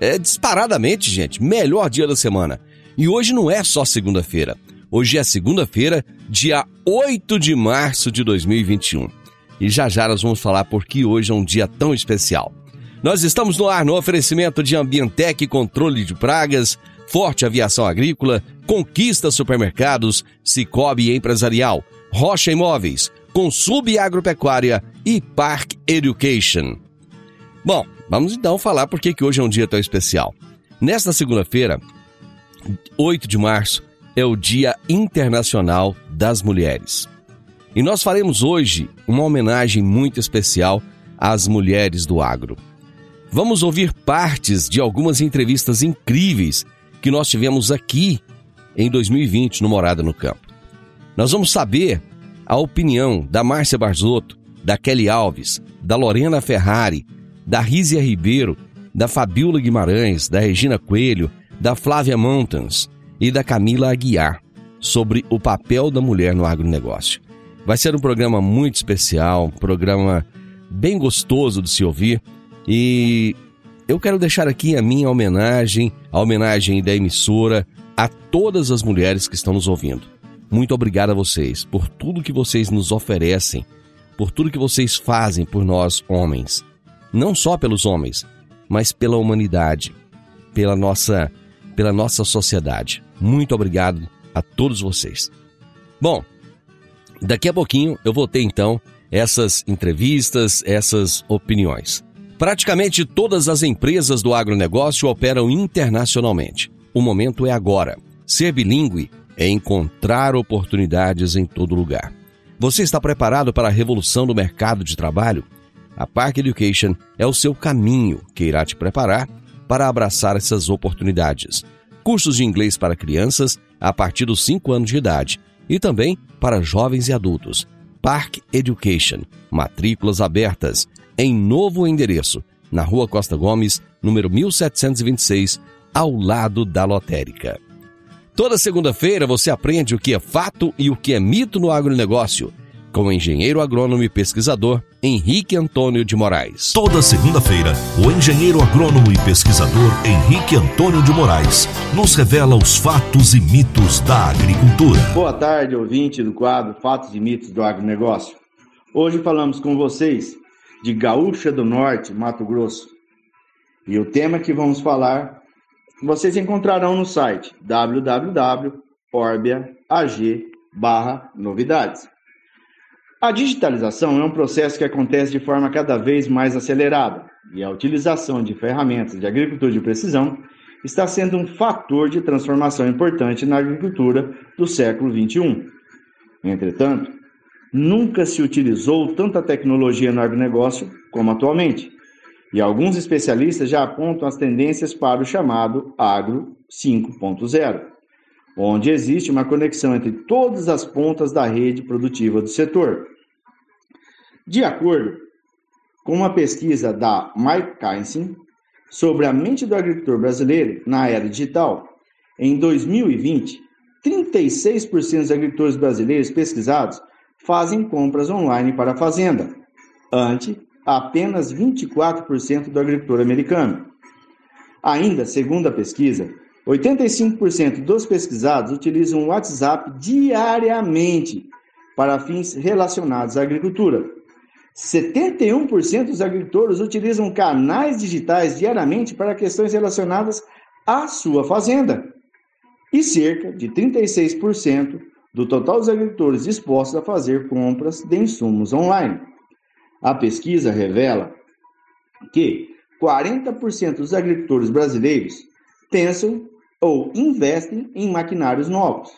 É disparadamente, gente, melhor dia da semana. E hoje não é só segunda-feira. Hoje é segunda-feira, dia 8 de março de 2021. E já já nós vamos falar por que hoje é um dia tão especial. Nós estamos no ar no oferecimento de Ambientec Controle de Pragas, Forte Aviação Agrícola, Conquista Supermercados, Cicobi Empresarial, Rocha Imóveis, Consub Agropecuária e Park Education. Bom, vamos então falar por que hoje é um dia tão especial. Nesta segunda-feira, 8 de março, é o Dia Internacional das Mulheres. E nós faremos hoje uma homenagem muito especial às mulheres do agro. Vamos ouvir partes de algumas entrevistas incríveis que nós tivemos aqui em 2020 no Morada no Campo. Nós vamos saber a opinião da Márcia Barzotto, da Kelly Alves, da Lorena Ferrari, da Rízia Ribeiro, da Fabiola Guimarães, da Regina Coelho, da Flávia Mountains e da Camila Aguiar sobre o papel da mulher no agronegócio. Vai ser um programa muito especial, um programa bem gostoso de se ouvir e eu quero deixar aqui a minha homenagem, a homenagem da emissora a todas as mulheres que estão nos ouvindo. Muito obrigado a vocês por tudo que vocês nos oferecem, por tudo que vocês fazem por nós homens. Não só pelos homens, mas pela humanidade, pela nossa, pela nossa sociedade. Muito obrigado a todos vocês. Bom, daqui a pouquinho eu vou ter então essas entrevistas, essas opiniões. Praticamente todas as empresas do agronegócio operam internacionalmente. O momento é agora. Ser bilíngue é encontrar oportunidades em todo lugar. Você está preparado para a revolução do mercado de trabalho? A Park Education é o seu caminho que irá te preparar para abraçar essas oportunidades. Cursos de inglês para crianças a partir dos 5 anos de idade e também para jovens e adultos. Park Education, matrículas abertas em novo endereço, na Rua Costa Gomes, número 1726, ao lado da lotérica. Toda segunda-feira você aprende o que é fato e o que é mito no agronegócio, com o engenheiro agrônomo e pesquisador Henrique Antônio de Moraes. Toda segunda-feira, o engenheiro agrônomo e pesquisador Henrique Antônio de Moraes nos revela os fatos e mitos da agricultura. Boa tarde, ouvinte do quadro Fatos e Mitos do Agronegócio. Hoje falamos com vocês de Gaúcha do Norte, Mato Grosso. E o tema que vamos falar vocês encontrarão no site www.orbia.ag/novidades. A digitalização é um processo que acontece de forma cada vez mais acelerada e a utilização de ferramentas de agricultura de precisão está sendo um fator de transformação importante na agricultura do século XXI. Entretanto, nunca se utilizou tanta tecnologia no agronegócio como atualmente, e alguns especialistas já apontam as tendências para o chamado Agro 5.0, onde existe uma conexão entre todas as pontas da rede produtiva do setor. De acordo com uma pesquisa da Mike Kinsey sobre a mente do agricultor brasileiro na era digital, em 2020, 36% dos agricultores brasileiros pesquisados fazem compras online para a fazenda, ante apenas 24% do agricultor americano. Ainda, segundo a pesquisa, 85% dos pesquisados utilizam o WhatsApp diariamente para fins relacionados à agricultura, 71% dos agricultores utilizam canais digitais diariamente para questões relacionadas à sua fazenda. E cerca de 36% do total dos agricultores dispostos a fazer compras de insumos online. A pesquisa revela que 40% dos agricultores brasileiros pensam ou investem em maquinários novos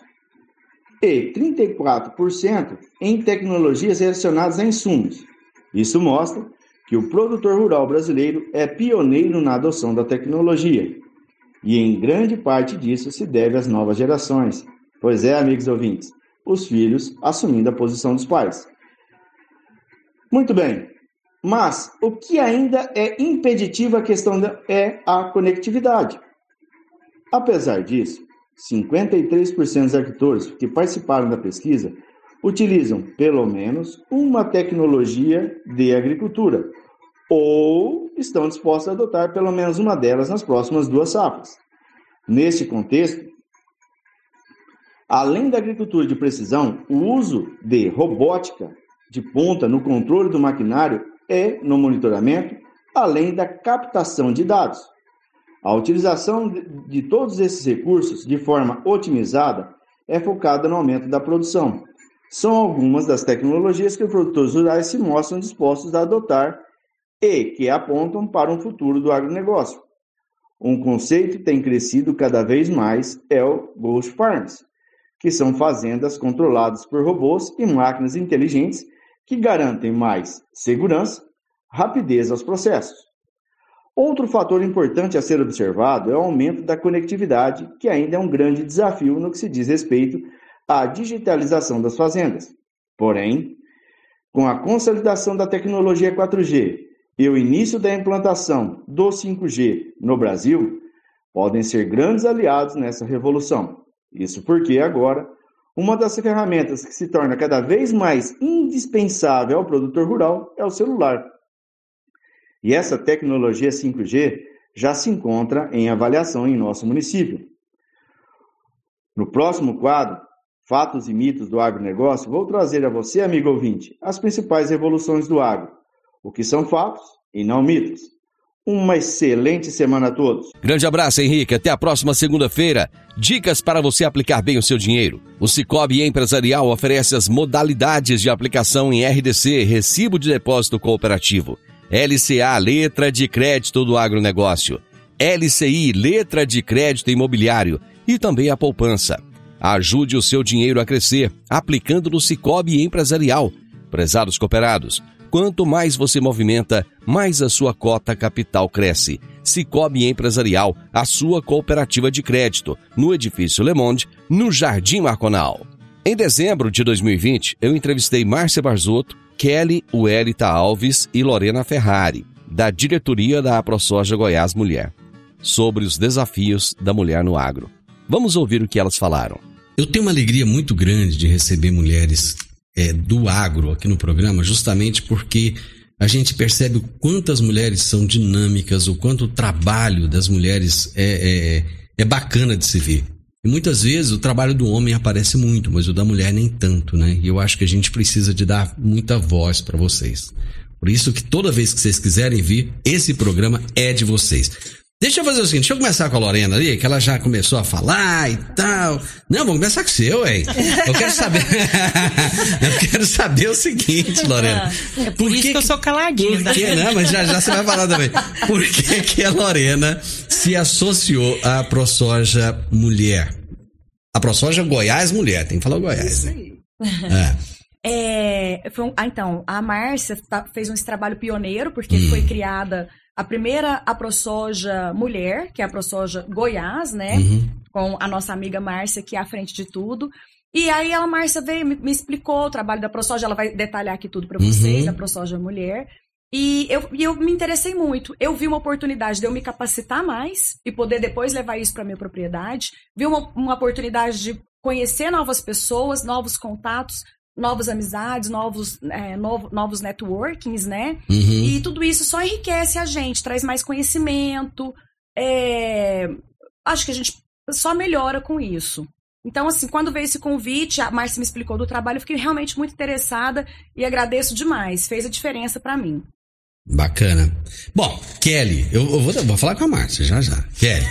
e 34% em tecnologias relacionadas a insumos. Isso mostra que o produtor rural brasileiro é pioneiro na adoção da tecnologia. E em grande parte disso se deve às novas gerações. Pois é, amigos ouvintes, os filhos assumindo a posição dos pais. Muito bem, mas o que ainda é impeditivo a questão é a conectividade. Apesar disso, 53% dos agricultores que participaram da pesquisa utilizam pelo menos uma tecnologia de agricultura ou estão dispostos a adotar pelo menos uma delas nas próximas duas safras. Neste contexto, além da agricultura de precisão, o uso de robótica de ponta no controle do maquinário e no monitoramento, além da captação de dados. A utilização de todos esses recursos de forma otimizada é focada no aumento da produção, são algumas das tecnologias que os produtores rurais se mostram dispostos a adotar e que apontam para um futuro do agronegócio. Um conceito que tem crescido cada vez mais é o Ghost Farms, que são fazendas controladas por robôs e máquinas inteligentes que garantem mais segurança, rapidez aos processos. Outro fator importante a ser observado é o aumento da conectividade, que ainda é um grande desafio no que se diz respeito a digitalização das fazendas. Porém, com a consolidação da tecnologia 4G e o início da implantação do 5G no Brasil, podem ser grandes aliados nessa revolução. Isso porque agora, uma das ferramentas que se torna cada vez mais indispensável ao produtor rural é o celular. E essa tecnologia 5G já se encontra em avaliação em nosso município. No próximo quadro, Fatos e mitos do agronegócio, vou trazer a você, amigo ouvinte, as principais revoluções do agro. O que são fatos e não mitos. Uma excelente semana a todos. Grande abraço, Henrique. Até a próxima segunda-feira. Dicas para você aplicar bem o seu dinheiro. O Cicobi Empresarial oferece as modalidades de aplicação em RDC, Recibo de Depósito Cooperativo. LCA, Letra de Crédito do Agronegócio. LCI, Letra de Crédito Imobiliário. E também a poupança. Ajude o seu dinheiro a crescer aplicando no Cicobi Empresarial. Prezados cooperados, quanto mais você movimenta, mais a sua cota capital cresce. Cicobi Empresarial, a sua cooperativa de crédito, no edifício Le Monde, no Jardim Marconal. Em dezembro de 2020, eu entrevistei Márcia Barzotto, Kelly Uelita Alves e Lorena Ferrari, da diretoria da AproSoja Goiás Mulher, sobre os desafios da mulher no agro. Vamos ouvir o que elas falaram. Eu tenho uma alegria muito grande de receber mulheres é, do agro aqui no programa, justamente porque a gente percebe o quanto as mulheres são dinâmicas, o quanto o trabalho das mulheres é, é, é bacana de se ver. E muitas vezes o trabalho do homem aparece muito, mas o da mulher nem tanto, né? E eu acho que a gente precisa de dar muita voz para vocês. Por isso que toda vez que vocês quiserem vir, esse programa é de vocês. Deixa eu fazer o seguinte, deixa eu começar com a Lorena ali, que ela já começou a falar e tal. Não, vamos começar com o seu, hein? Eu quero saber. eu quero saber o seguinte, Lorena. É por, por isso que, que eu sou caladinha. Por que, não, mas já, já você vai falar também. Por que, que a Lorena se associou à ProSoja Mulher? A ProSoja Goiás Mulher, tem que falar Goiás, né? É. É, um, ah, então, a Márcia tá, fez um trabalho pioneiro, porque hum. foi criada a primeira, a ProSoja Mulher, que é a ProSoja Goiás, né? Uhum. Com a nossa amiga Márcia, que é à frente de tudo. E aí a Márcia veio, me, me explicou o trabalho da ProSoja, ela vai detalhar aqui tudo para vocês, uhum. a ProSoja Mulher. E eu, e eu me interessei muito. Eu vi uma oportunidade de eu me capacitar mais e poder depois levar isso para minha propriedade. Vi uma, uma oportunidade de conhecer novas pessoas, novos contatos, novas amizades, novos, é, novo, novos networkings, né? Uhum. E tudo isso só enriquece a gente, traz mais conhecimento. É... Acho que a gente só melhora com isso. Então, assim, quando veio esse convite, a Márcia me explicou do trabalho, eu fiquei realmente muito interessada e agradeço demais. Fez a diferença para mim. Bacana. Bom, Kelly, eu, eu vou, vou, falar com a Márcia já já. Kelly,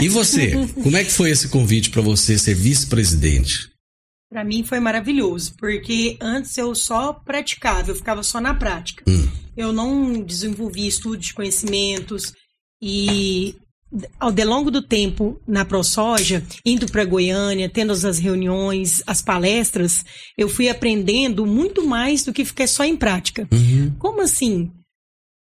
e você? como é que foi esse convite para você ser vice-presidente? Para mim foi maravilhoso, porque antes eu só praticava, eu ficava só na prática. Hum. Eu não desenvolvi estudos de conhecimentos e ao longo do tempo na ProSoja, indo para Goiânia, tendo as reuniões, as palestras, eu fui aprendendo muito mais do que ficar só em prática. Uhum. Como assim?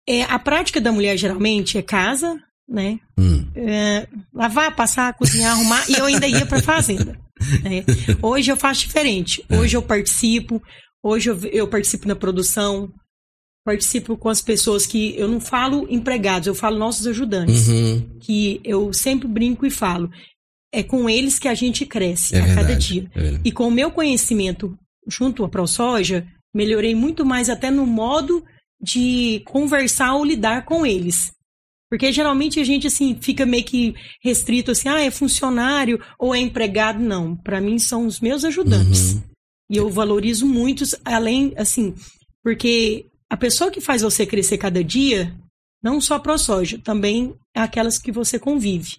É, a prática da mulher geralmente é casa, né? Hum. É, lavar, passar, cozinhar, arrumar, e eu ainda ia para fazenda. Né? Hoje eu faço diferente. É. Hoje eu participo, hoje eu, eu participo na produção, participo com as pessoas que eu não falo empregados, eu falo nossos ajudantes, uhum. que eu sempre brinco e falo. É com eles que a gente cresce é a verdade, cada dia. É e com o meu conhecimento junto à ProSoja, melhorei muito mais até no modo de conversar ou lidar com eles. Porque geralmente a gente assim fica meio que restrito assim, ah, é funcionário ou é empregado, não. Para mim são os meus ajudantes. Uhum. E eu valorizo muitos, além assim, porque a pessoa que faz você crescer cada dia, não só pro soja, também é aquelas que você convive.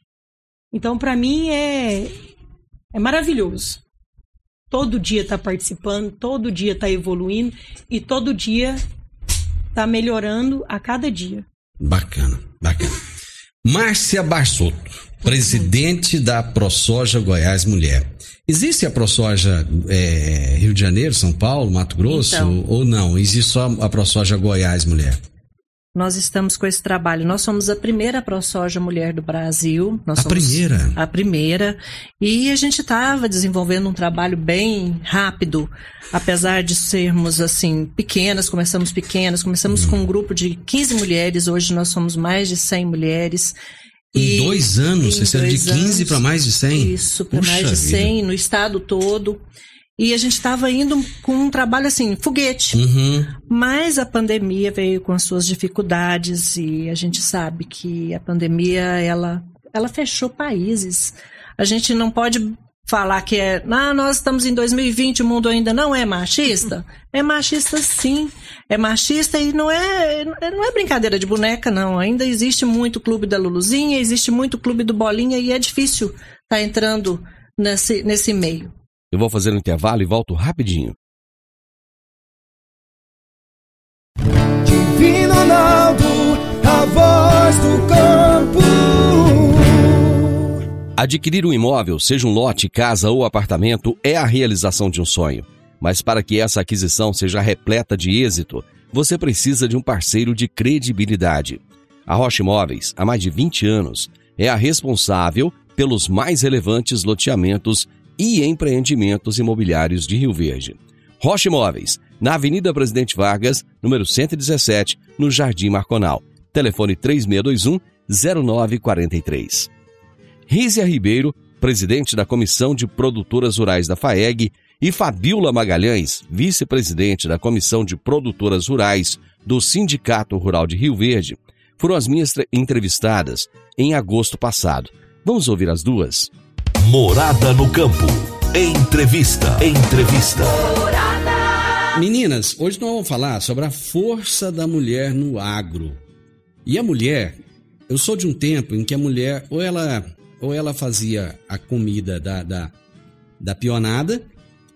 Então, para mim é é maravilhoso. Todo dia tá participando, todo dia tá evoluindo e todo dia tá melhorando a cada dia. Bacana, bacana. Márcia Barsotto, presidente da ProSoja Goiás Mulher. Existe a ProSoja é, Rio de Janeiro, São Paulo, Mato Grosso então, ou não? Existe só a ProSoja Goiás Mulher? Nós estamos com esse trabalho. Nós somos a primeira ProSoja Mulher do Brasil. Nós a primeira? A primeira. E a gente estava desenvolvendo um trabalho bem rápido, apesar de sermos, assim, pequenas, começamos pequenas, começamos hum. com um grupo de 15 mulheres, hoje nós somos mais de 100 mulheres. Em e, dois anos? Você saiu de 15 para mais de 100? Isso, para mais de 100 vida. no estado todo. E a gente estava indo com um trabalho assim, foguete. Uhum. Mas a pandemia veio com as suas dificuldades e a gente sabe que a pandemia ela, ela fechou países. A gente não pode falar que é, ah, nós estamos em 2020, o mundo ainda não é machista. É machista sim. É machista e não é, não é brincadeira de boneca, não. Ainda existe muito clube da Luluzinha, existe muito clube do Bolinha e é difícil estar tá entrando nesse, nesse meio. Eu vou fazer um intervalo e volto rapidinho. Divino Ronaldo, a voz do campo. Adquirir um imóvel, seja um lote, casa ou apartamento, é a realização de um sonho. Mas para que essa aquisição seja repleta de êxito, você precisa de um parceiro de credibilidade. A Rocha Imóveis, há mais de 20 anos, é a responsável pelos mais relevantes loteamentos e empreendimentos imobiliários de Rio Verde. Rocha Imóveis, na Avenida Presidente Vargas, número 117, no Jardim Marconal. Telefone 3621 0943. Rízia Ribeiro, presidente da Comissão de Produtoras Rurais da FAEG, e Fabiola Magalhães, vice-presidente da Comissão de Produtoras Rurais do Sindicato Rural de Rio Verde, foram as minhas entrevistadas em agosto passado. Vamos ouvir as duas? Morada no Campo. Entrevista. Entrevista. Morada. Meninas, hoje nós vamos falar sobre a força da mulher no agro. E a mulher, eu sou de um tempo em que a mulher ou ela ou ela fazia a comida da, da, da pionada,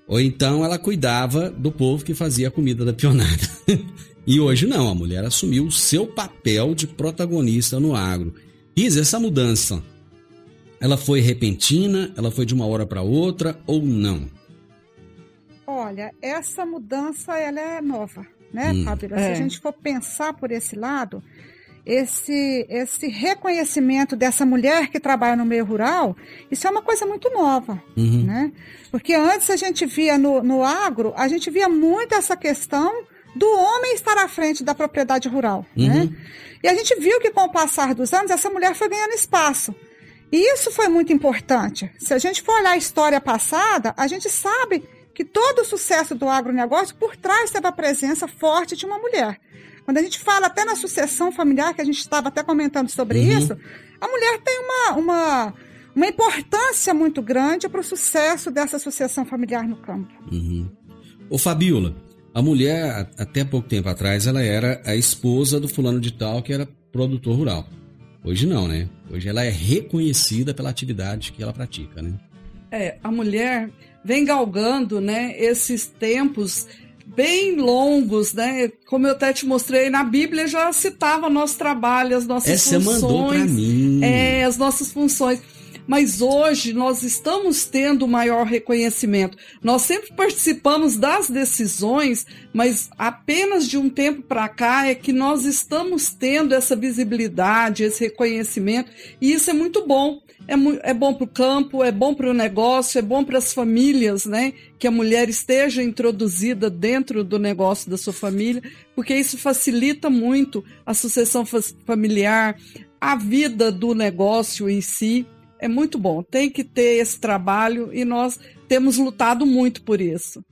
ou então ela cuidava do povo que fazia a comida da pionada. e hoje não, a mulher assumiu o seu papel de protagonista no agro. Isa, essa mudança ela foi repentina? Ela foi de uma hora para outra ou não? Olha, essa mudança ela é nova, né, hum. Fábio? É. Se a gente for pensar por esse lado, esse, esse reconhecimento dessa mulher que trabalha no meio rural, isso é uma coisa muito nova, uhum. né? Porque antes a gente via no, no agro, a gente via muito essa questão do homem estar à frente da propriedade rural, né? uhum. né? E a gente viu que com o passar dos anos, essa mulher foi ganhando espaço. E isso foi muito importante. Se a gente for olhar a história passada, a gente sabe que todo o sucesso do agronegócio por trás teve a presença forte de uma mulher. Quando a gente fala até na sucessão familiar, que a gente estava até comentando sobre uhum. isso, a mulher tem uma, uma, uma importância muito grande para o sucesso dessa sucessão familiar no campo. Uhum. Ô Fabiola, a mulher, até pouco tempo atrás, ela era a esposa do fulano de tal que era produtor rural. Hoje não, né? Hoje ela é reconhecida pela atividade que ela pratica, né? É, a mulher vem galgando, né, esses tempos bem longos, né? Como eu até te mostrei na Bíblia já citava nosso trabalho, as nossas Essa funções, mandou pra mim. é, as nossas funções. Mas hoje nós estamos tendo maior reconhecimento. Nós sempre participamos das decisões, mas apenas de um tempo para cá é que nós estamos tendo essa visibilidade, esse reconhecimento, e isso é muito bom. É, é bom para o campo, é bom para o negócio, é bom para as famílias, né? Que a mulher esteja introduzida dentro do negócio da sua família, porque isso facilita muito a sucessão familiar, a vida do negócio em si é muito bom. Tem que ter esse trabalho e nós temos lutado muito por isso.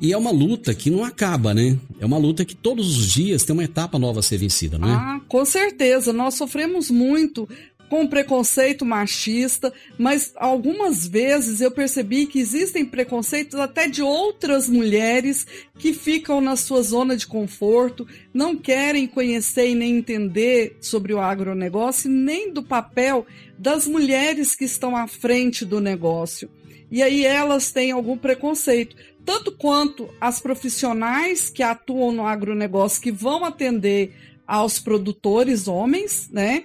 E é uma luta que não acaba, né? É uma luta que todos os dias tem uma etapa nova a ser vencida, não é? Ah, com certeza. Nós sofremos muito com preconceito machista, mas algumas vezes eu percebi que existem preconceitos até de outras mulheres que ficam na sua zona de conforto, não querem conhecer e nem entender sobre o agronegócio, nem do papel das mulheres que estão à frente do negócio. E aí elas têm algum preconceito, tanto quanto as profissionais que atuam no agronegócio que vão atender aos produtores homens, né?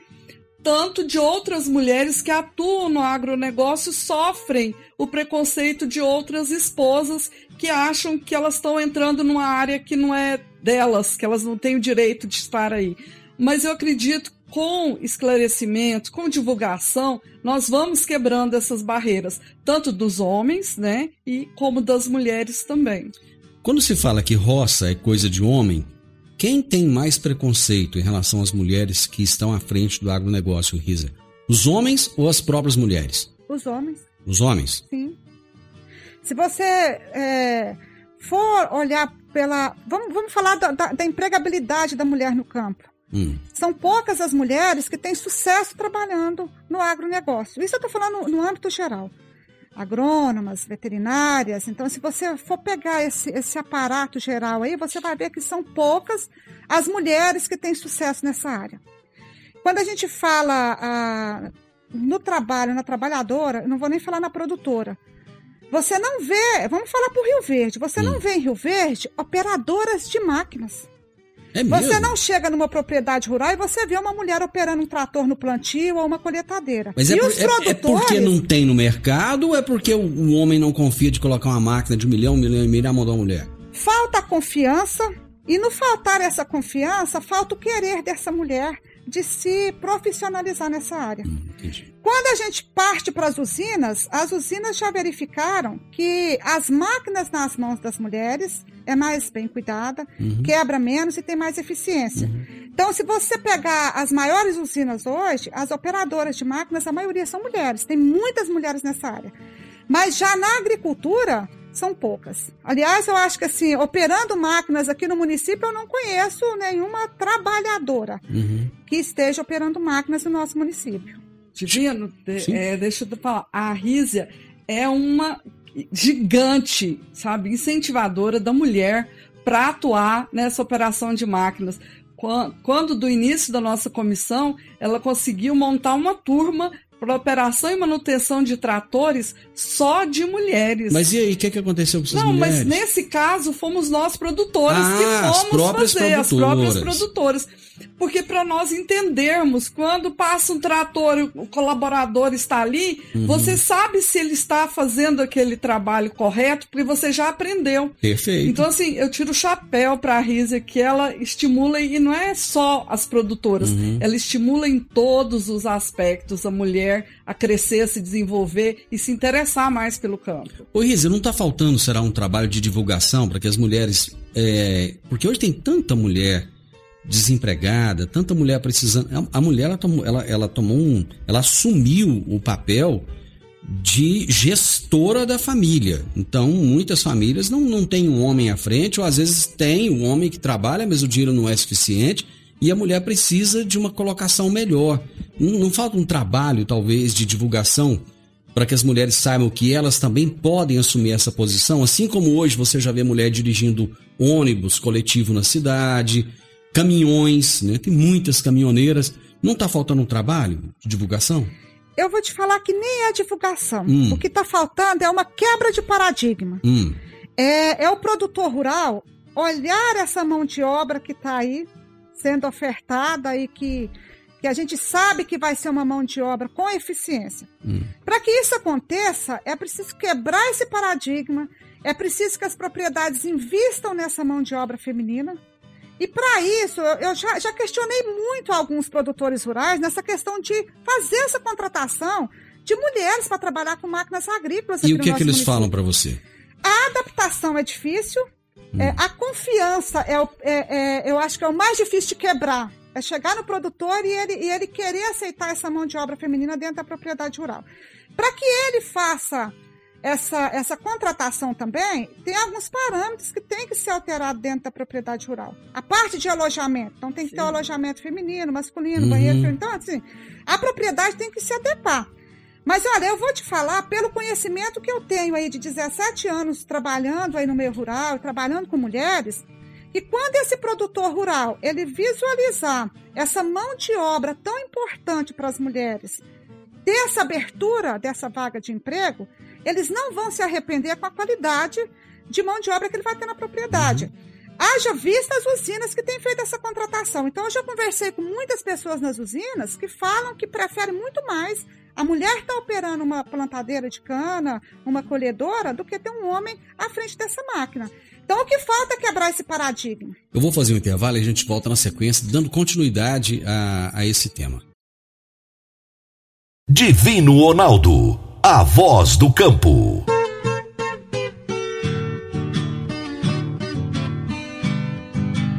Tanto de outras mulheres que atuam no agronegócio sofrem o preconceito de outras esposas que acham que elas estão entrando numa área que não é delas, que elas não têm o direito de estar aí. Mas eu acredito com esclarecimento, com divulgação, nós vamos quebrando essas barreiras, tanto dos homens, né, e como das mulheres também. Quando se fala que roça é coisa de homem, quem tem mais preconceito em relação às mulheres que estão à frente do agronegócio, Risa? Os homens ou as próprias mulheres? Os homens. Os homens? Sim. Se você é, for olhar pela. Vamos, vamos falar da, da, da empregabilidade da mulher no campo. Hum. São poucas as mulheres que têm sucesso trabalhando no agronegócio. Isso eu estou falando no, no âmbito geral agrônomas, veterinárias. Então, se você for pegar esse, esse aparato geral aí, você vai ver que são poucas as mulheres que têm sucesso nessa área. Quando a gente fala ah, no trabalho, na trabalhadora, não vou nem falar na produtora. Você não vê, vamos falar por Rio Verde, você hum. não vê em Rio Verde operadoras de máquinas. É você não chega numa propriedade rural e você vê uma mulher operando um trator no plantio ou uma coletadeira. Mas é, por, é, é, porque não tem no mercado ou é porque o, o, homem não confia de colocar uma máquina de um milhão, um milhão e meio na mão da mulher? Falta confiança e no faltar essa confiança, falta o querer dessa mulher de se profissionalizar nessa área. Hum, Quando a gente parte para as usinas, as usinas já verificaram que as máquinas nas mãos das mulheres é mais bem cuidada, uhum. quebra menos e tem mais eficiência. Uhum. Então, se você pegar as maiores usinas hoje, as operadoras de máquinas, a maioria são mulheres. Tem muitas mulheres nessa área. Mas já na agricultura, são poucas. Aliás, eu acho que assim, operando máquinas aqui no município, eu não conheço nenhuma trabalhadora uhum. que esteja operando máquinas no nosso município. Divino, é, deixa eu falar, a Rízia é uma gigante, sabe, incentivadora da mulher para atuar nessa operação de máquinas. Quando, do início da nossa comissão, ela conseguiu montar uma turma para operação e manutenção de tratores só de mulheres. Mas e aí, o que, que aconteceu com essas Não, mulheres? mas nesse caso fomos nós produtores ah, que fomos as próprias fazer, produtoras. as próprias produtoras. Porque para nós entendermos, quando passa um trator o colaborador está ali, uhum. você sabe se ele está fazendo aquele trabalho correto, porque você já aprendeu. Perfeito. Então, assim, eu tiro o chapéu para a Risa que ela estimula, e não é só as produtoras, uhum. ela estimula em todos os aspectos a mulher a crescer, a se desenvolver e se interessar mais pelo campo. Ô Risa, não está faltando, será um trabalho de divulgação para que as mulheres. É... Porque hoje tem tanta mulher desempregada, tanta mulher precisando. A, mulher ela tomou, ela, ela tomou um. Ela assumiu o papel de gestora da família. Então, muitas famílias não, não têm um homem à frente, ou às vezes tem um homem que trabalha, mas o dinheiro não é suficiente, e a mulher precisa de uma colocação melhor. Não, não falta um trabalho, talvez, de divulgação para que as mulheres saibam que elas também podem assumir essa posição, assim como hoje você já vê mulher dirigindo ônibus coletivo na cidade, caminhões, né? Tem muitas caminhoneiras. Não está faltando um trabalho de divulgação? Eu vou te falar que nem é divulgação. Hum. O que está faltando é uma quebra de paradigma. Hum. É, é o produtor rural olhar essa mão de obra que está aí sendo ofertada e que, que a gente sabe que vai ser uma mão de obra com eficiência. Hum. Para que isso aconteça, é preciso quebrar esse paradigma, é preciso que as propriedades invistam nessa mão de obra feminina. E para isso, eu já, já questionei muito alguns produtores rurais nessa questão de fazer essa contratação de mulheres para trabalhar com máquinas agrícolas. E o que, é que eles município. falam para você? A adaptação é difícil, hum. é, a confiança é, o, é, é, eu acho que é o mais difícil de quebrar. É chegar no produtor e ele, e ele querer aceitar essa mão de obra feminina dentro da propriedade rural. Para que ele faça essa, essa contratação também, tem alguns parâmetros que tem que ser alterado dentro da propriedade rural. A parte de alojamento, então tem que Sim. ter o alojamento feminino, masculino, uhum. banheiro feminino. Então, assim, a propriedade tem que se adequar. Mas olha, eu vou te falar pelo conhecimento que eu tenho aí de 17 anos trabalhando aí no meio rural, trabalhando com mulheres, que quando esse produtor rural ele visualizar essa mão de obra tão importante para as mulheres, ter essa abertura dessa vaga de emprego, eles não vão se arrepender com a qualidade de mão de obra que ele vai ter na propriedade. Uhum. Haja vista as usinas que têm feito essa contratação. Então, eu já conversei com muitas pessoas nas usinas que falam que preferem muito mais a mulher estar tá operando uma plantadeira de cana, uma colhedora, do que ter um homem à frente dessa máquina. Então, o que falta é quebrar esse paradigma. Eu vou fazer um intervalo e a gente volta na sequência, dando continuidade a, a esse tema. Divino Ronaldo a voz do campo.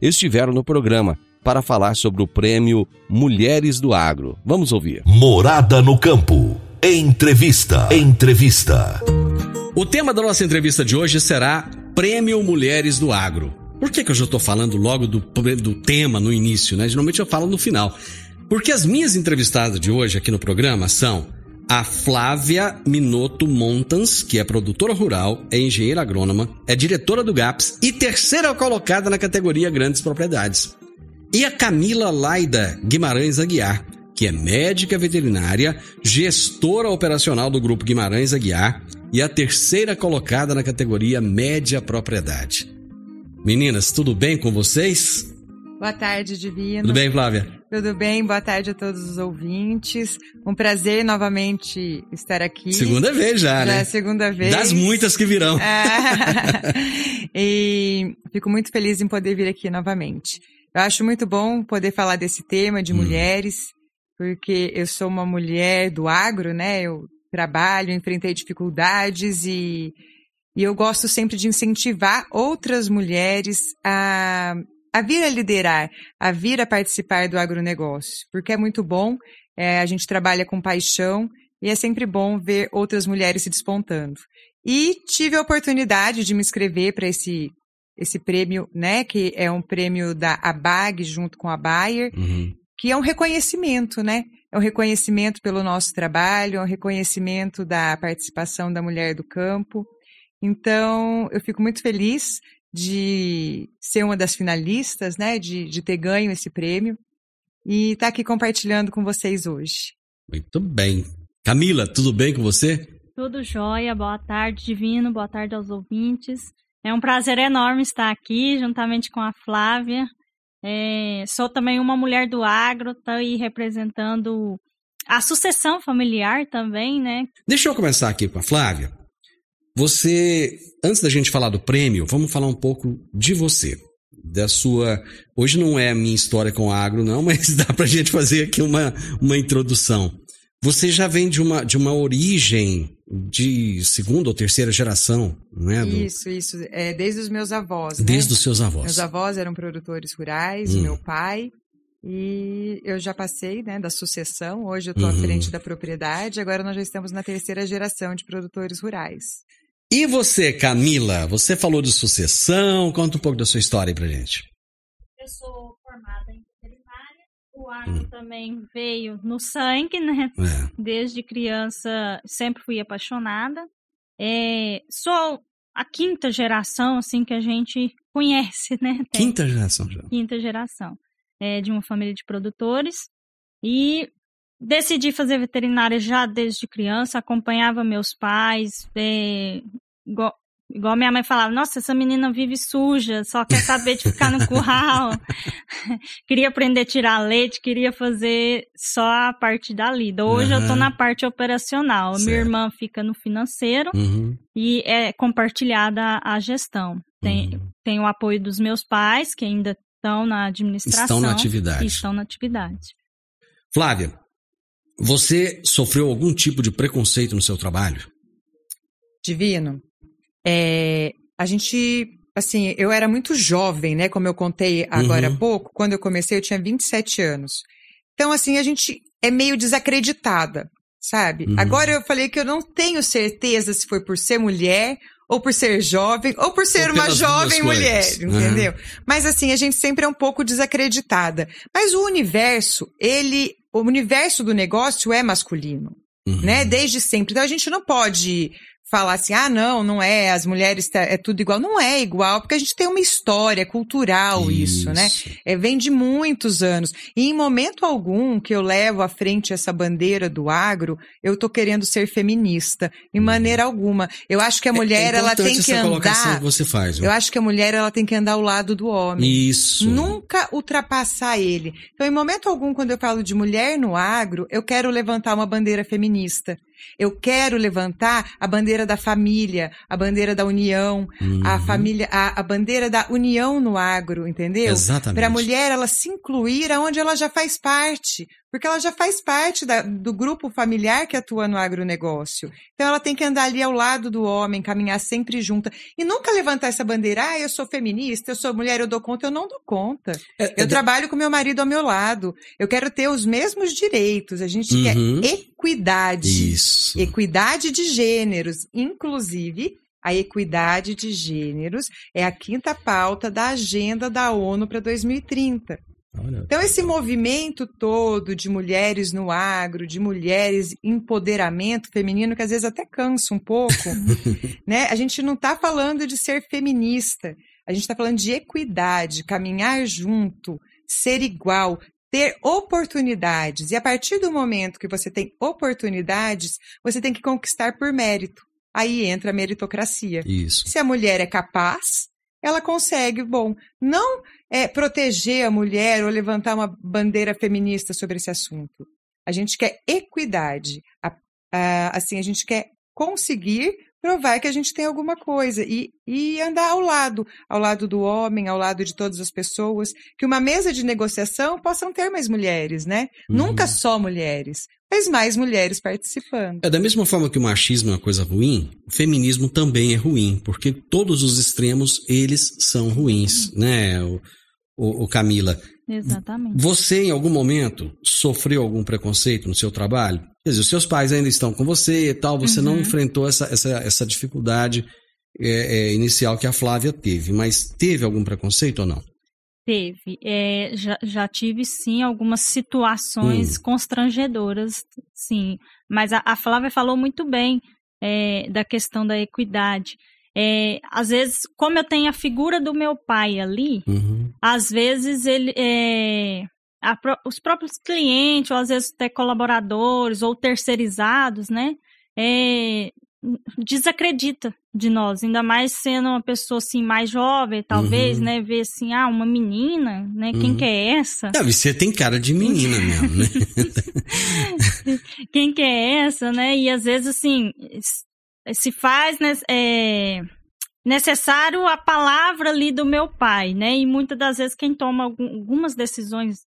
estiveram no programa para falar sobre o prêmio Mulheres do Agro. Vamos ouvir. Morada no Campo. Entrevista. Entrevista. O tema da nossa entrevista de hoje será Prêmio Mulheres do Agro. Por que, que eu já estou falando logo do, do tema no início, né? Geralmente eu falo no final. Porque as minhas entrevistadas de hoje aqui no programa são a Flávia Minotto Montans, que é produtora rural, é engenheira agrônoma, é diretora do GAPS e terceira colocada na categoria Grandes Propriedades. E a Camila Laida Guimarães Aguiar, que é médica veterinária, gestora operacional do Grupo Guimarães Aguiar e a terceira colocada na categoria Média Propriedade. Meninas, tudo bem com vocês? Boa tarde, Divino. Tudo bem, Flávia? Tudo bem, boa tarde a todos os ouvintes. Um prazer novamente estar aqui. Segunda vez já, já né? É segunda vez. Das muitas que virão. É. e fico muito feliz em poder vir aqui novamente. Eu acho muito bom poder falar desse tema de hum. mulheres, porque eu sou uma mulher do agro, né? Eu trabalho, enfrentei dificuldades e, e eu gosto sempre de incentivar outras mulheres a a vir a liderar, a vir a participar do agronegócio, porque é muito bom, é, a gente trabalha com paixão e é sempre bom ver outras mulheres se despontando. E tive a oportunidade de me inscrever para esse esse prêmio, né, que é um prêmio da ABAG junto com a Bayer, uhum. que é um reconhecimento, né? É um reconhecimento pelo nosso trabalho, é um reconhecimento da participação da mulher do campo. Então, eu fico muito feliz de ser uma das finalistas, né, de, de ter ganho esse prêmio e estar tá aqui compartilhando com vocês hoje. Muito bem. Camila, tudo bem com você? Tudo jóia, boa tarde, Divino, boa tarde aos ouvintes. É um prazer enorme estar aqui, juntamente com a Flávia. É, sou também uma mulher do agro, estou aí representando a sucessão familiar também, né? Deixa eu começar aqui com a Flávia. Você, antes da gente falar do prêmio, vamos falar um pouco de você. Da sua. Hoje não é a minha história com agro, não, mas dá pra gente fazer aqui uma, uma introdução. Você já vem de uma, de uma origem de segunda ou terceira geração, não é? Do... Isso, isso. É, desde os meus avós. Né? Desde né? os seus avós. Meus avós eram produtores rurais, hum. meu pai. E eu já passei né, da sucessão, hoje eu estou uhum. à frente da propriedade, agora nós já estamos na terceira geração de produtores rurais. E você, Camila? Você falou de sucessão, conta um pouco da sua história aí pra gente. Eu sou formada em veterinária, o agro hum. também veio no sangue, né? É. Desde criança sempre fui apaixonada. É, sou a quinta geração, assim, que a gente conhece, né? Tem quinta geração já. Quinta geração é, de uma família de produtores e decidi fazer veterinária já desde criança, acompanhava meus pais, é, igual, igual, minha mãe falava, nossa, essa menina vive suja, só quer saber de ficar no curral. queria aprender a tirar leite, queria fazer só a parte da lida. Hoje uhum. eu tô na parte operacional. Certo. Minha irmã fica no financeiro uhum. e é compartilhada a gestão. Tem, uhum. tem o apoio dos meus pais, que ainda estão na administração. Estão na atividade. Estão na atividade. Flávia, você sofreu algum tipo de preconceito no seu trabalho? Divino. É, a gente, assim, eu era muito jovem, né? Como eu contei agora uhum. há pouco. Quando eu comecei, eu tinha 27 anos. Então, assim, a gente é meio desacreditada, sabe? Uhum. Agora eu falei que eu não tenho certeza se foi por ser mulher ou por ser jovem, ou por ser ou uma jovem mulher, entendeu? Uhum. Mas assim, a gente sempre é um pouco desacreditada. Mas o universo, ele, o universo do negócio é masculino, uhum. né? Desde sempre. Então a gente não pode falar assim, ah, não, não é, as mulheres tá, é tudo igual. Não é igual, porque a gente tem uma história cultural isso, isso né? É, vem de muitos anos. E em momento algum que eu levo à frente essa bandeira do agro, eu tô querendo ser feminista. Em uhum. maneira alguma. Eu acho que a é, mulher, é, é ela tem que andar. Que você faz, eu acho que a mulher, ela tem que andar ao lado do homem. Isso. Nunca ultrapassar ele. Então, em momento algum, quando eu falo de mulher no agro, eu quero levantar uma bandeira feminista. Eu quero levantar a bandeira da família, a bandeira da união, uhum. a família, a, a, bandeira da união no agro, entendeu? Exatamente. Para a mulher ela se incluir aonde ela já faz parte porque ela já faz parte da, do grupo familiar que atua no agronegócio. Então ela tem que andar ali ao lado do homem, caminhar sempre junta e nunca levantar essa bandeira, ah, eu sou feminista, eu sou mulher, eu dou conta, eu não dou conta. É, eu é trabalho com meu marido ao meu lado, eu quero ter os mesmos direitos, a gente uhum. quer equidade. Isso. Equidade de gêneros, inclusive a equidade de gêneros é a quinta pauta da agenda da ONU para 2030. Então, esse movimento todo de mulheres no agro, de mulheres empoderamento feminino, que às vezes até cansa um pouco, né? A gente não está falando de ser feminista, a gente está falando de equidade, caminhar junto, ser igual, ter oportunidades. E a partir do momento que você tem oportunidades, você tem que conquistar por mérito. Aí entra a meritocracia. Isso. Se a mulher é capaz, ela consegue, bom, não é, proteger a mulher ou levantar uma bandeira feminista sobre esse assunto. A gente quer equidade. A, a, assim, a gente quer conseguir provar que a gente tem alguma coisa e, e andar ao lado, ao lado do homem, ao lado de todas as pessoas, que uma mesa de negociação possam ter mais mulheres, né? Uhum. Nunca só mulheres, mas mais mulheres participando. É da mesma forma que o machismo é uma coisa ruim, o feminismo também é ruim, porque todos os extremos eles são ruins, uhum. né? O, o, o Camila. Exatamente. Você, em algum momento, sofreu algum preconceito no seu trabalho? Quer dizer, os seus pais ainda estão com você e tal, você uhum. não enfrentou essa, essa, essa dificuldade é, é, inicial que a Flávia teve, mas teve algum preconceito ou não? Teve. É, já, já tive, sim, algumas situações hum. constrangedoras, sim. Mas a, a Flávia falou muito bem é, da questão da equidade. É, às vezes, como eu tenho a figura do meu pai ali, uhum. às vezes ele é, a, os próprios clientes, ou às vezes até colaboradores ou terceirizados, né? É, desacredita de nós, ainda mais sendo uma pessoa assim mais jovem, talvez, uhum. né, ver assim, ah, uma menina, né, quem uhum. que é essa? Não, você tem cara de menina mesmo, né? quem que é essa, né? E às vezes assim, se faz né, é, necessário a palavra ali do meu pai, né? E muitas das vezes quem toma algumas decisões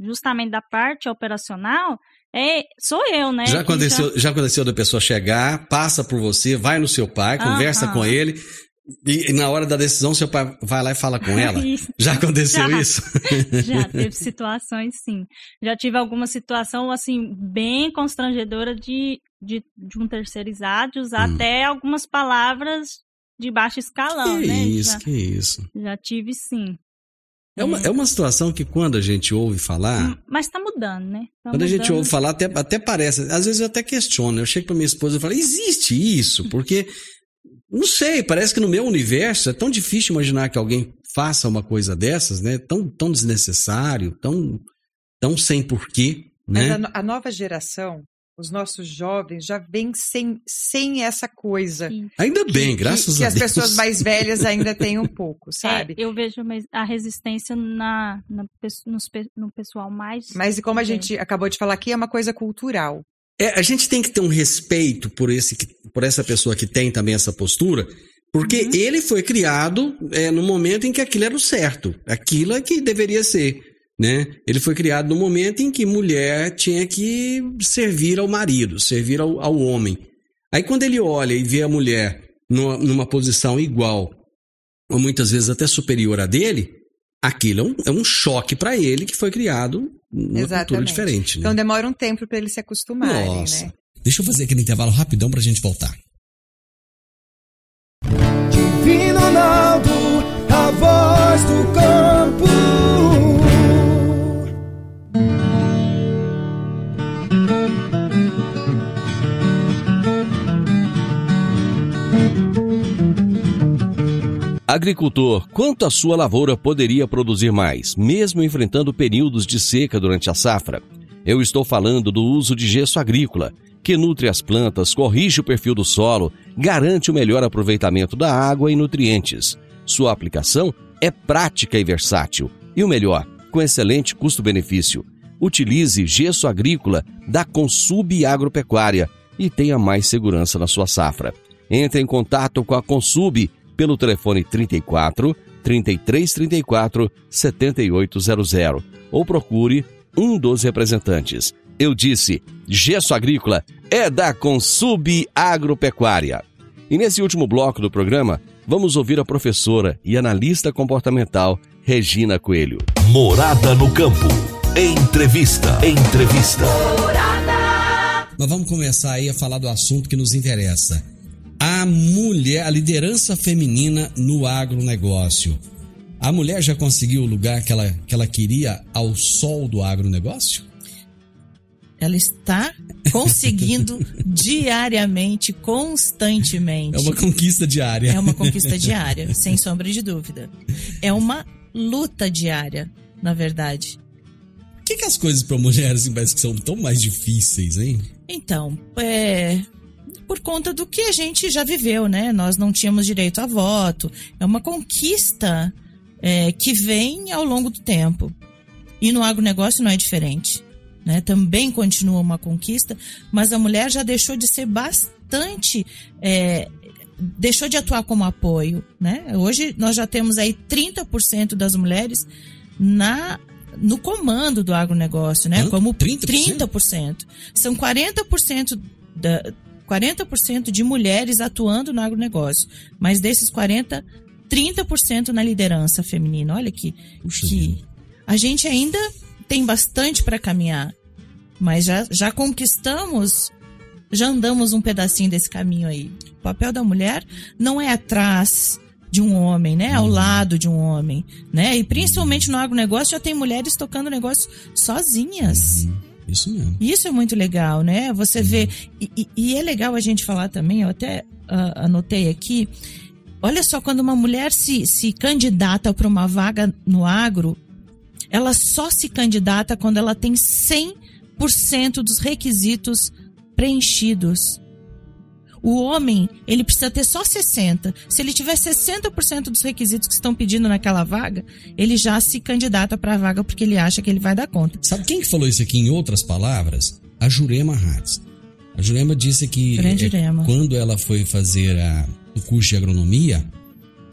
justamente da parte operacional é, sou eu, né? Já aconteceu, já... já aconteceu da pessoa chegar, passa por você, vai no seu pai, conversa com ele, e, e, na hora da decisão, seu pai vai lá e fala com ela? Já aconteceu já, isso? já teve situações, sim. Já tive alguma situação, assim, bem constrangedora de, de, de um terceirizado usar hum. até algumas palavras de baixo escalão, que né? Isso, já, que isso. Já tive, sim. É uma, é uma situação que quando a gente ouve falar. Mas tá mudando, né? Tá quando mudando. a gente ouve falar, até, até parece. Às vezes eu até questiono. Eu chego pra minha esposa e falo: existe isso? Porque não sei, parece que no meu universo é tão difícil imaginar que alguém faça uma coisa dessas, né? Tão, tão desnecessário, tão, tão sem porquê, né? Mas a, a nova geração, os nossos jovens já vêm sem, sem essa coisa. Sim. Ainda bem, que, graças que, a Deus. Que as pessoas mais velhas ainda têm um pouco, sabe? É, eu vejo a resistência na, na no, no, pessoal mais. Mas e como a gente acabou de falar aqui, é uma coisa cultural. É, a gente tem que ter um respeito por, esse, por essa pessoa que tem também essa postura, porque uhum. ele foi criado é, no momento em que aquilo era o certo, aquilo é que deveria ser. Né? Ele foi criado no momento em que mulher tinha que servir ao marido, servir ao, ao homem. Aí quando ele olha e vê a mulher numa, numa posição igual, ou muitas vezes até superior a dele, aquilo é um, é um choque para ele que foi criado numa Exatamente. cultura diferente. Né? Então demora um tempo para eles se acostumarem, Nossa. né? Deixa eu fazer aquele intervalo rapidão pra gente voltar. Divino Ronaldo, a voz do Agricultor, quanto a sua lavoura poderia produzir mais, mesmo enfrentando períodos de seca durante a safra? Eu estou falando do uso de gesso agrícola, que nutre as plantas, corrige o perfil do solo, garante o melhor aproveitamento da água e nutrientes. Sua aplicação é prática e versátil. E o melhor, com excelente custo-benefício. Utilize gesso agrícola da Consub Agropecuária e tenha mais segurança na sua safra. Entre em contato com a Consub pelo telefone 34 3334 7800 ou procure um dos representantes. Eu disse, gesso agrícola é da Consub Agropecuária. E nesse último bloco do programa, vamos ouvir a professora e analista comportamental Regina Coelho. Morada no campo. Entrevista. Entrevista. Morada. Nós vamos começar aí a falar do assunto que nos interessa a mulher, a liderança feminina no agronegócio. A mulher já conseguiu o lugar que ela, que ela queria ao sol do agronegócio? Ela está conseguindo diariamente, constantemente. É uma conquista diária. É uma conquista diária, sem sombra de dúvida. É uma luta diária, na verdade. Por que, que as coisas para mulheres assim, parece que são tão mais difíceis, hein? Então, é, por conta do que a gente já viveu, né? Nós não tínhamos direito a voto. É uma conquista é, que vem ao longo do tempo. E no agronegócio não é diferente. Né? Também continua uma conquista, mas a mulher já deixou de ser bastante. É, deixou de atuar como apoio. Né? Hoje nós já temos aí 30% das mulheres na no comando do agronegócio, né? Como 30%. 30%. São 40% da, 40% de mulheres atuando no agronegócio, mas desses 40, 30% na liderança feminina. Olha que, que a gente ainda tem bastante para caminhar, mas já, já conquistamos, já andamos um pedacinho desse caminho aí. O papel da mulher não é atrás de um homem, né? Ao uhum. lado de um homem, né? E principalmente no agronegócio já tem mulheres tocando negócio sozinhas. Uhum. Isso mesmo. Isso é muito legal, né? Você vê. E, e, é legal a gente falar também, eu até uh, anotei aqui. Olha só, quando uma mulher se, se candidata para uma vaga no agro, ela só se candidata quando ela tem 100% dos requisitos preenchidos. O homem, ele precisa ter só 60. Se ele tiver 60% dos requisitos que estão pedindo naquela vaga, ele já se candidata para a vaga porque ele acha que ele vai dar conta. Sabe quem que falou isso aqui em outras palavras? A Jurema Hatz. A Jurema disse que é, quando ela foi fazer a, o curso de agronomia,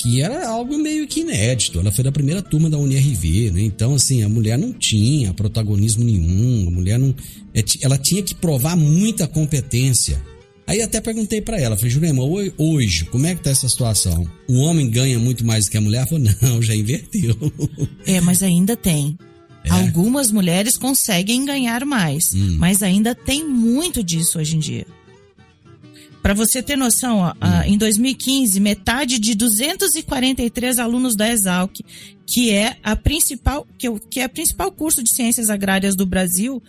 que era algo meio que inédito. Ela foi da primeira turma da UNIRV, né? Então, assim, a mulher não tinha protagonismo nenhum, a mulher não. É, ela tinha que provar muita competência. Aí até perguntei para ela, falei, Jurema, hoje, como é que tá essa situação? O homem ganha muito mais do que a mulher? Ela falou, não, já inverteu. É, mas ainda tem. É. Algumas mulheres conseguem ganhar mais, hum. mas ainda tem muito disso hoje em dia. Para você ter noção, ó, hum. em 2015, metade de 243 alunos da Exalc, que é a principal, que, é o principal curso de ciências agrárias do Brasil,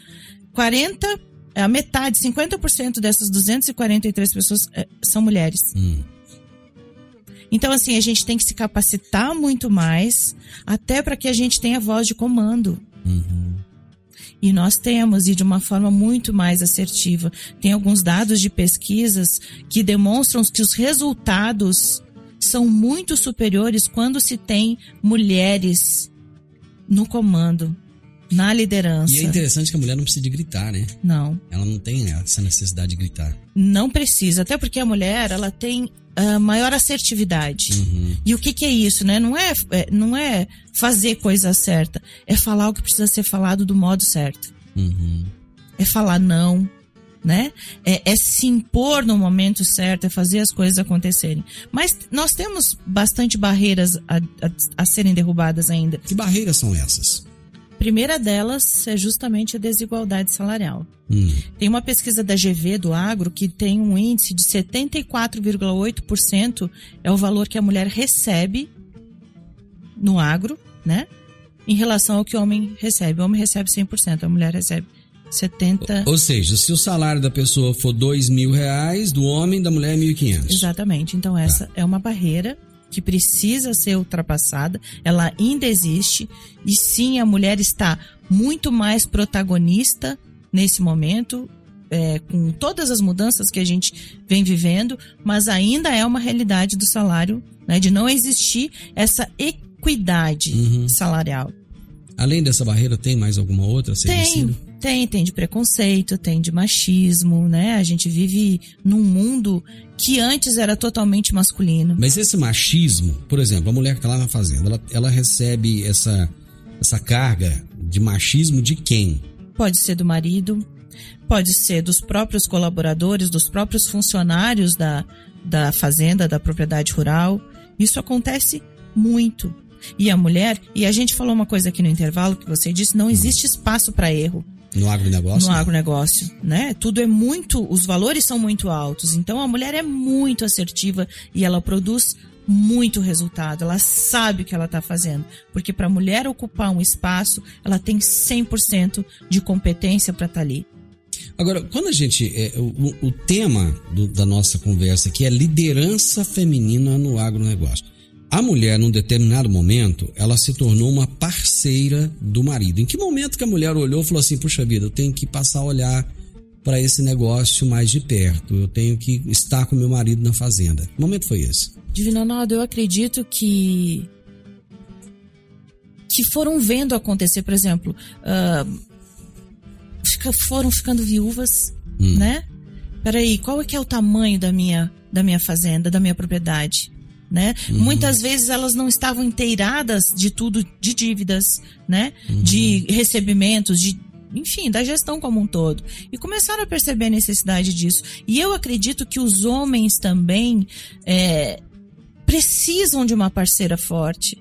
40 é, a metade, 50% dessas 243 pessoas é, são mulheres. Hum. Então, assim, a gente tem que se capacitar muito mais, até para que a gente tenha voz de comando. Uhum. E nós temos, e de uma forma muito mais assertiva. Tem alguns dados de pesquisas que demonstram que os resultados são muito superiores quando se tem mulheres no comando na liderança. E é interessante que a mulher não precisa de gritar, né? Não. Ela não tem essa necessidade de gritar. Não precisa, até porque a mulher, ela tem uh, maior assertividade. Uhum. E o que, que é isso, né? Não é, é, não é fazer coisa certa, é falar o que precisa ser falado do modo certo. Uhum. É falar não, né? É, é, se impor no momento certo, é fazer as coisas acontecerem. Mas nós temos bastante barreiras a, a, a serem derrubadas ainda. Que barreiras são essas? Primeira delas é justamente a desigualdade salarial. Hum. Tem uma pesquisa da GV do agro que tem um índice de 74,8% é o valor que a mulher recebe no agro, né? Em relação ao que o homem recebe. O homem recebe 100%, a mulher recebe 70. Ou seja, se o salário da pessoa for dois mil reais, do homem, da mulher é 1.500. Exatamente. Então essa tá. é uma barreira que precisa ser ultrapassada, ela ainda existe, e sim, a mulher está muito mais protagonista nesse momento, é, com todas as mudanças que a gente vem vivendo, mas ainda é uma realidade do salário, né, de não existir essa equidade uhum. salarial. Além dessa barreira, tem mais alguma outra tem? Tem, tem de preconceito, tem de machismo, né? A gente vive num mundo que antes era totalmente masculino. Mas esse machismo, por exemplo, a mulher que está lá na fazenda, ela, ela recebe essa, essa carga de machismo de quem? Pode ser do marido, pode ser dos próprios colaboradores, dos próprios funcionários da, da fazenda, da propriedade rural. Isso acontece muito. E a mulher, e a gente falou uma coisa aqui no intervalo que você disse, não existe espaço para erro. No agronegócio? No agronegócio, né? Tudo é muito, os valores são muito altos. Então a mulher é muito assertiva e ela produz muito resultado. Ela sabe o que ela está fazendo. Porque para a mulher ocupar um espaço, ela tem 100% de competência para estar tá ali. Agora, quando a gente. É, o, o tema do, da nossa conversa aqui é liderança feminina no agronegócio. A mulher, num determinado momento, ela se tornou uma parceira do marido. Em que momento que a mulher olhou e falou assim: puxa vida, eu tenho que passar a olhar para esse negócio mais de perto, eu tenho que estar com meu marido na fazenda? Que momento foi esse? Divino Ronaldo, eu acredito que. que foram vendo acontecer, por exemplo, uh, fica, foram ficando viúvas, hum. né? Peraí, qual é que é o tamanho da minha, da minha fazenda, da minha propriedade? Né? Uhum. Muitas vezes elas não estavam inteiradas de tudo, de dívidas, né? Uhum. De recebimentos, de enfim, da gestão como um todo. E começaram a perceber a necessidade disso. E eu acredito que os homens também é, precisam de uma parceira forte,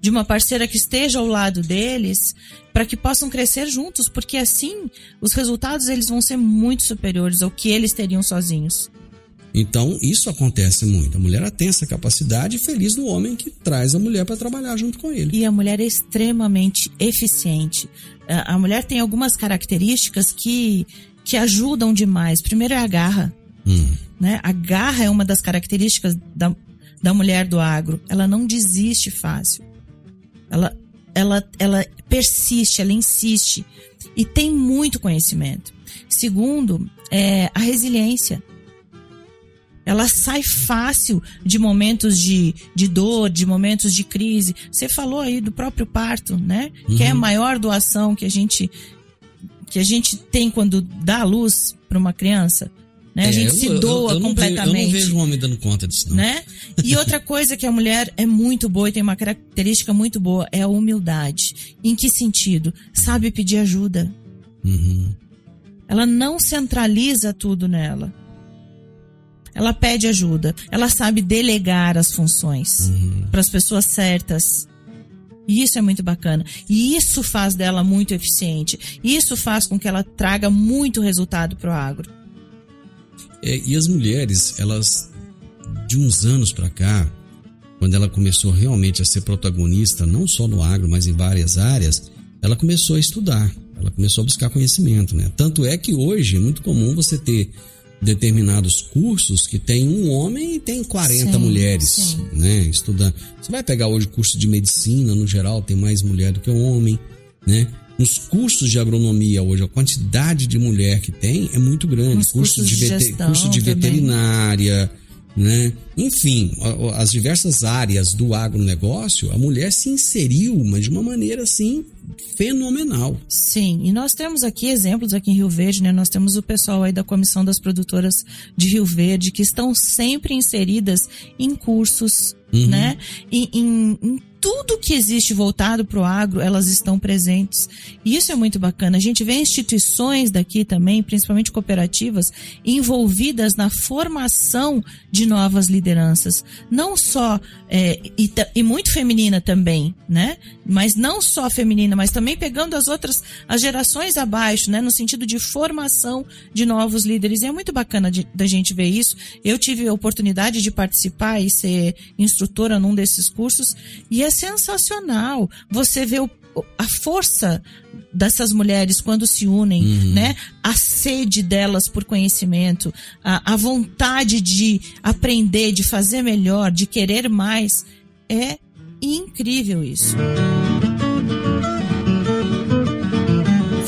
de uma parceira que esteja ao lado deles, para que possam crescer juntos, porque assim os resultados eles vão ser muito superiores ao que eles teriam sozinhos. Então, isso acontece muito. A mulher tem essa capacidade feliz do homem que traz a mulher para trabalhar junto com ele. E a mulher é extremamente eficiente. A mulher tem algumas características que, que ajudam demais. Primeiro é a garra. Hum. Né? A garra é uma das características da, da mulher do agro. Ela não desiste fácil. Ela, ela, ela persiste, ela insiste. E tem muito conhecimento. Segundo, é a resiliência ela sai fácil de momentos de, de dor, de momentos de crise. Você falou aí do próprio parto, né? Uhum. Que é a uhum. maior doação que a gente que a gente tem quando dá a luz para uma criança. né? a gente se doa eu, eu completamente. Vejo, eu não vejo um homem dando conta disso, não. Né? E outra coisa que a mulher é muito boa e tem uma característica muito boa é a humildade. Em que sentido? Sabe pedir ajuda. Uhum. Ela não centraliza tudo nela. Ela pede ajuda. Ela sabe delegar as funções uhum. para as pessoas certas. E isso é muito bacana. E isso faz dela muito eficiente. Isso faz com que ela traga muito resultado para o agro. É, e as mulheres, elas, de uns anos para cá, quando ela começou realmente a ser protagonista, não só no agro, mas em várias áreas, ela começou a estudar. Ela começou a buscar conhecimento, né? Tanto é que hoje é muito comum você ter determinados cursos que tem um homem e tem 40 sim, mulheres, sim. né? Estudando. Você vai pegar hoje curso de medicina, no geral, tem mais mulher do que homem, né? Nos cursos de agronomia hoje, a quantidade de mulher que tem é muito grande. curso de, de curso de veterinária, né? Enfim, as diversas áreas do agronegócio, a mulher se inseriu, mas de uma maneira assim fenomenal. Sim, e nós temos aqui exemplos aqui em Rio Verde, né? Nós temos o pessoal aí da Comissão das Produtoras de Rio Verde que estão sempre inseridas em cursos, uhum. né? Em, em, em tudo que existe voltado para o agro, elas estão presentes. E isso é muito bacana. A gente vê instituições daqui também, principalmente cooperativas, envolvidas na formação de novas lideranças. Não só, é, e, e, muito feminina também, né? Mas não só feminina, mas também pegando as outras, as gerações abaixo, né? No sentido de formação de novos líderes. E é muito bacana da gente ver isso. Eu tive a oportunidade de participar e ser instrutora num desses cursos. E é sensacional você ver o, a força dessas mulheres quando se unem, uhum. né? A sede delas por conhecimento, a, a vontade de aprender, de fazer melhor, de querer mais. É incrível isso.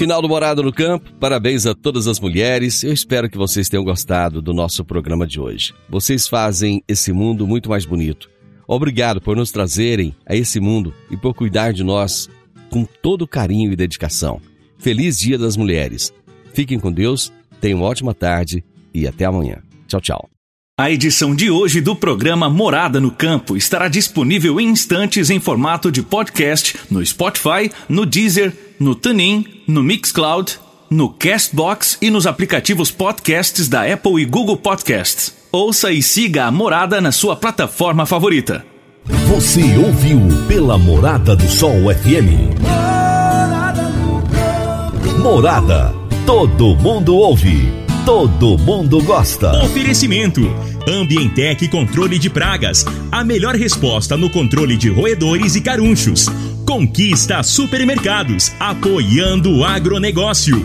Final do Morado no Campo, parabéns a todas as mulheres. Eu espero que vocês tenham gostado do nosso programa de hoje. Vocês fazem esse mundo muito mais bonito. Obrigado por nos trazerem a esse mundo e por cuidar de nós com todo carinho e dedicação. Feliz Dia das Mulheres. Fiquem com Deus, tenham uma ótima tarde e até amanhã. Tchau, tchau. A edição de hoje do programa Morada no Campo estará disponível em instantes em formato de podcast no Spotify, no Deezer, no TuneIn, no Mixcloud, no Castbox e nos aplicativos podcasts da Apple e Google Podcasts. Ouça e siga a Morada na sua plataforma favorita. Você ouviu pela Morada do Sol FM. Morada. Todo mundo ouve. Todo mundo gosta. Oferecimento. Ambientec Controle de Pragas. A melhor resposta no controle de roedores e carunchos. Conquista Supermercados. Apoiando o agronegócio.